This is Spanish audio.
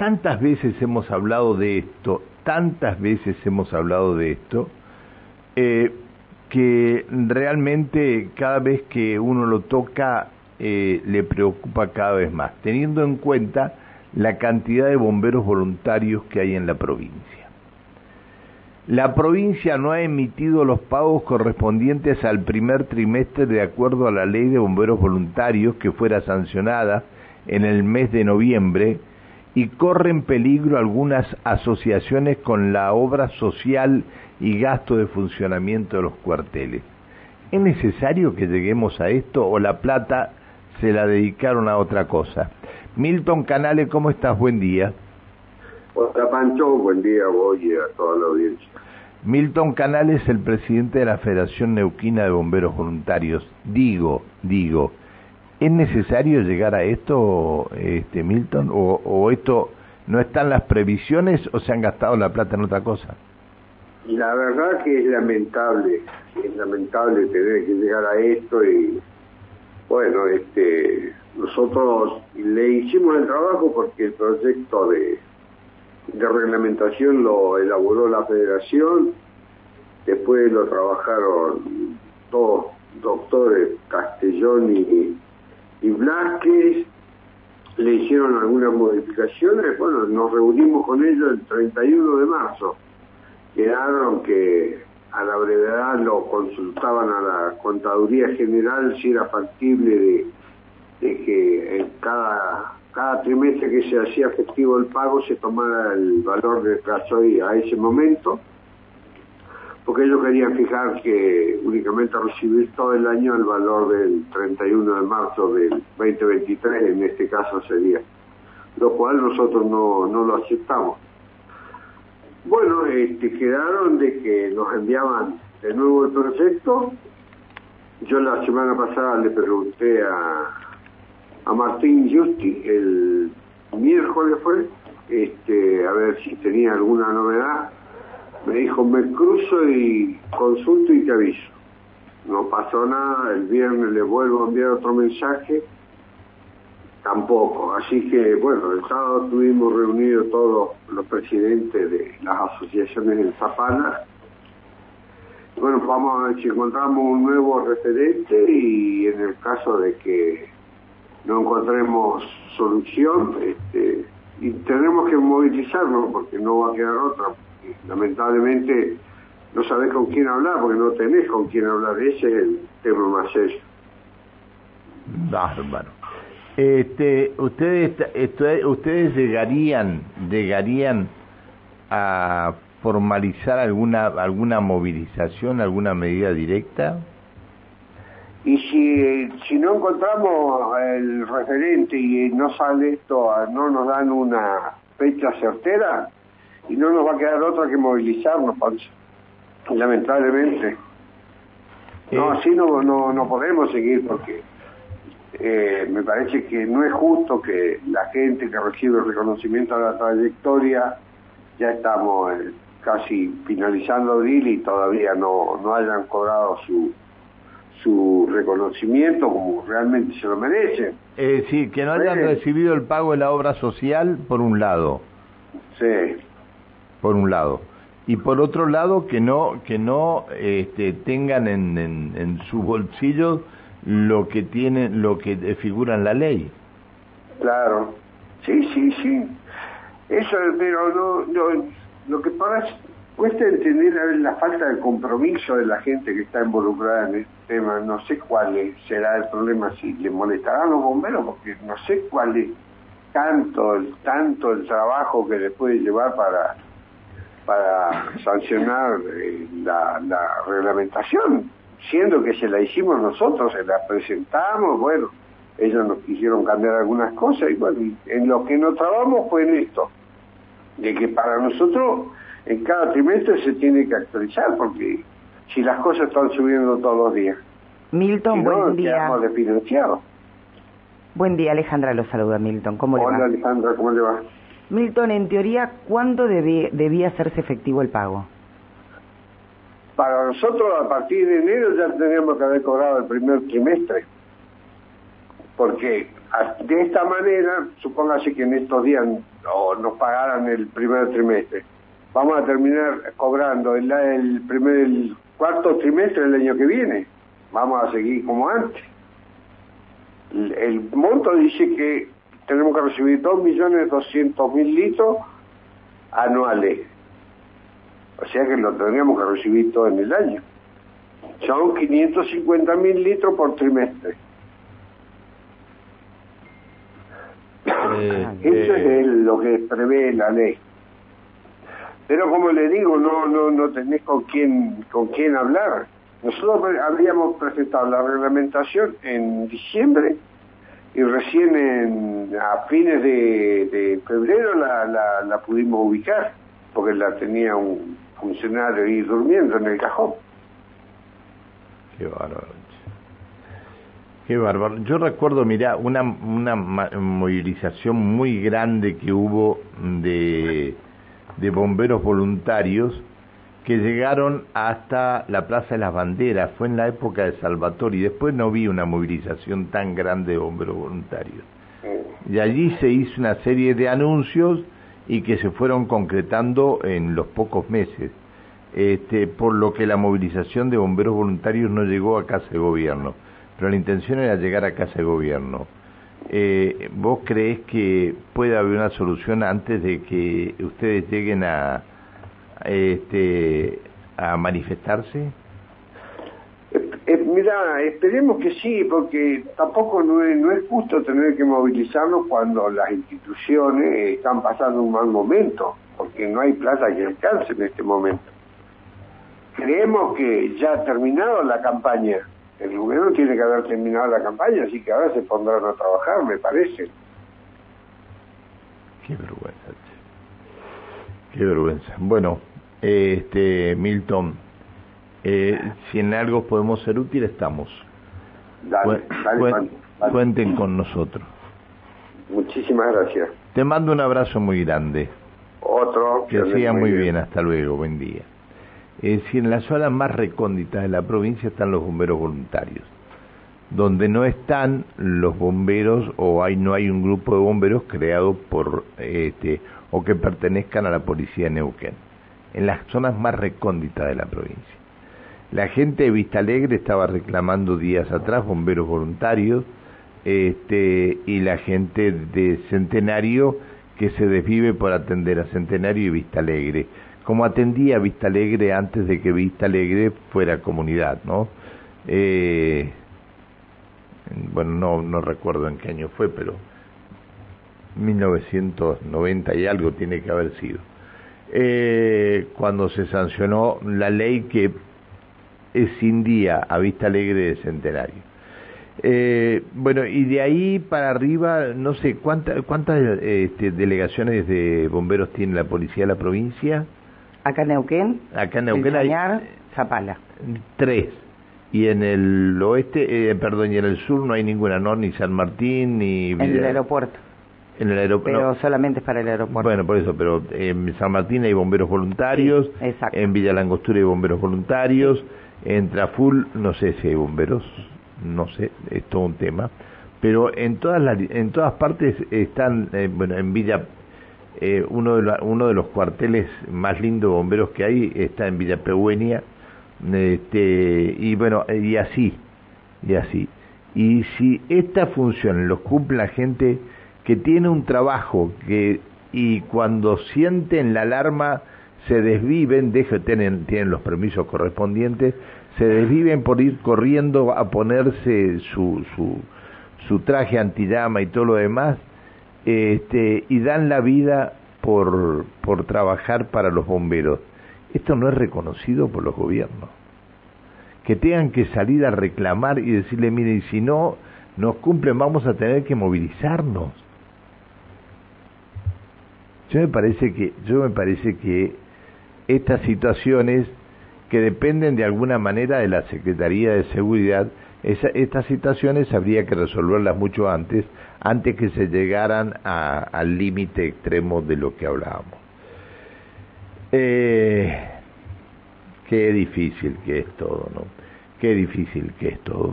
tantas veces hemos hablado de esto, tantas veces hemos hablado de esto, eh, que realmente cada vez que uno lo toca eh, le preocupa cada vez más, teniendo en cuenta la cantidad de bomberos voluntarios que hay en la provincia. La provincia no ha emitido los pagos correspondientes al primer trimestre de acuerdo a la ley de bomberos voluntarios que fuera sancionada en el mes de noviembre y corren peligro algunas asociaciones con la obra social y gasto de funcionamiento de los cuarteles. ¿Es necesario que lleguemos a esto o la plata se la dedicaron a otra cosa? Milton Canales, ¿cómo estás? Buen día. Hola Pancho, buen día a vos y a toda la audiencia. Milton Canales, el presidente de la Federación Neuquina de Bomberos Voluntarios. Digo, digo, ¿Es necesario llegar a esto, este, Milton? ¿O, esto no están las previsiones o se han gastado la plata en otra cosa? La verdad que es lamentable, es lamentable tener que llegar a esto y bueno, este, nosotros le hicimos el trabajo porque el proyecto de, de reglamentación lo elaboró la federación, después lo trabajaron dos doctores, Castellón y y Blasquez le hicieron algunas modificaciones, bueno, nos reunimos con ellos el 31 de marzo, quedaron que a la brevedad lo consultaban a la Contaduría General si era factible de, que en cada, cada trimestre que se hacía efectivo el pago se tomara el valor del gasoil a ese momento porque ellos querían fijar que únicamente recibir todo el año el valor del 31 de marzo del 2023, en este caso sería, lo cual nosotros no, no lo aceptamos. Bueno, este, quedaron de que nos enviaban de nuevo el proyecto. Yo la semana pasada le pregunté a, a Martín Justi, el miércoles fue, este, a ver si tenía alguna novedad me dijo, me cruzo y consulto y te aviso. No pasó nada, el viernes le vuelvo a enviar otro mensaje, tampoco. Así que, bueno, el sábado tuvimos reunidos todos los presidentes de las asociaciones en Zapala. Bueno, vamos a ver si encontramos un nuevo referente y en el caso de que no encontremos solución, este, y tenemos que movilizarnos porque no va a quedar otra lamentablemente no sabés con quién hablar porque no tenés con quién hablar. Ese es el tema más serio. Bárbaro. Este, ustedes, ustedes llegarían, llegarían a formalizar alguna alguna movilización, alguna medida directa. Y si, si no encontramos el referente y no sale esto, no nos dan una fecha certera, y no nos va a quedar otra que movilizarnos, Pancho. Lamentablemente. No, así no, no, no podemos seguir porque eh, me parece que no es justo que la gente que recibe el reconocimiento a la trayectoria, ya estamos eh, casi finalizando abril y todavía no, no hayan cobrado su, su reconocimiento como realmente se lo merecen. Eh, sí, que no hayan recibido el pago de la obra social, por un lado. Sí. Por un lado. Y por otro lado que no que no este, tengan en, en, en sus bolsillos lo que tienen lo que figura en la ley. Claro. Sí sí sí. Eso pero no, no lo que pasa cuesta entender la falta de compromiso de la gente que está involucrada en este tema no sé cuál será el problema si le molestarán los bomberos porque no sé cuál es tanto el tanto el trabajo que les puede llevar para para sancionar eh, la, reglamentación, siendo que se la hicimos nosotros, se la presentamos, bueno, ellos nos quisieron cambiar algunas cosas y bueno, en lo que nos trabamos fue en esto, de que para nosotros en cada trimestre se tiene que actualizar, porque si las cosas están subiendo todos los días. Milton, buen día. desfinanciados. Buen día, Alejandra, lo saluda Milton. ¿Cómo le va? Hola, Alejandra, ¿cómo le va? Milton, en teoría, ¿cuándo debía hacerse efectivo el pago? Para nosotros, a partir de enero ya teníamos que haber cobrado el primer trimestre, porque de esta manera, supóngase que en estos días no, nos pagaran el primer trimestre, vamos a terminar cobrando el, el primer el cuarto trimestre del año que viene. Vamos a seguir como antes. El, monto dice que tenemos que recibir 2.200.000 litros anuales. O sea que lo tendríamos que recibir todo en el año. Son 550.000 litros por trimestre. Eh, Eso es eh. lo que prevé la ley. Pero como le digo, no no no tenés con quién con quién hablar. Nosotros habíamos presentado la reglamentación en diciembre y recién a fines de, febrero la, pudimos ubicar porque la tenía un funcionario ahí durmiendo en el cajón. Qué bárbaro. Qué bárbaro. Yo recuerdo, mira, una, una movilización muy grande que hubo de, de bomberos voluntarios que llegaron hasta la Plaza de las Banderas. Fue en la época de Salvatore y después no vi una movilización tan grande de bomberos voluntarios. Y allí se hizo una serie de anuncios y que se fueron concretando en los pocos meses. Este, por lo que la movilización de bomberos voluntarios no llegó a casa de gobierno pero la intención era llegar a casa de gobierno. Eh, ¿Vos creés que puede haber una solución antes de que ustedes lleguen a, este, a manifestarse? Eh, eh, mira, esperemos que sí, porque tampoco no es, justo tener que movilizarnos cuando las instituciones están pasando un mal momento, porque no hay plata que alcance en este momento. Creemos que ya ha terminado la campaña el gobierno tiene que haber terminado la campaña, así que ahora se pondrán a trabajar, me parece. Qué vergüenza. Qué vergüenza. Bueno, este Milton, eh, si en algo podemos ser útiles, estamos. Dale, dale, Cuenten con nosotros. Muchísimas gracias. Te mando un abrazo muy grande. Otro. Que, siga muy bien. Hasta luego. Buen día. Es decir, en la zona más recóndita de la provincia están los bomberos voluntarios. Donde no están los bomberos o hay, no hay un grupo de bomberos creado por este, o que pertenezcan a la policía Neuquén. En las zonas más recónditas de la provincia. La gente de Vista Alegre estaba reclamando días atrás bomberos voluntarios este, y la gente de Centenario que se desvive por atender a Centenario y Vista Alegre como atendía Vista Alegre antes de que Vista Alegre fuera comunidad, ¿no? Eh, bueno, no, no recuerdo en qué año fue, pero 1990 y algo tiene que haber sido. Eh, cuando se sancionó la ley que escindía a Vista Alegre de Centenario. Eh, bueno, y de ahí para arriba, no sé, ¿cuántas cuántas este, delegaciones de bomberos tiene la policía de la provincia? Acá en Neuquén. Acá en Neuquén hay. Zapala. Tres. Y en el oeste, eh, perdón, y en el sur no hay ninguna, ¿no? Ni San Martín, ni. En el aeropuerto. En el aeropuerto. Pero solamente es para el aeropuerto. Bueno, por eso, pero en San Martín hay bomberos voluntarios. exacto. En Villa Langostura hay bomberos voluntarios. En Traful, no sé si hay bomberos. No sé, es todo un tema. Pero en todas, las, en todas partes están, eh, bueno, en Villa eh, uno, de uno de los cuarteles más lindos bomberos que hay está en Villa Pehuenia, este, y bueno, y así, y así. Y si esta función los cumple la gente que tiene un trabajo que y cuando sienten la alarma se desviven, deje, tienen, tienen los permisos correspondientes, se desviven por ir corriendo a ponerse su, su, su traje antillama y todo lo demás, este, y dan la vida por, por trabajar para los bomberos. Esto no es reconocido por los gobiernos. Que tengan que salir a reclamar y decirle, miren, si no nos cumplen vamos a tener que movilizarnos. Yo me parece que, yo me parece que estas situaciones que dependen de alguna manera de la Secretaría de Seguridad estas situaciones habría que resolverlas mucho antes, antes que se llegaran al límite extremo de lo que hablábamos. Eh, qué difícil que es todo, ¿no? Qué difícil que es todo.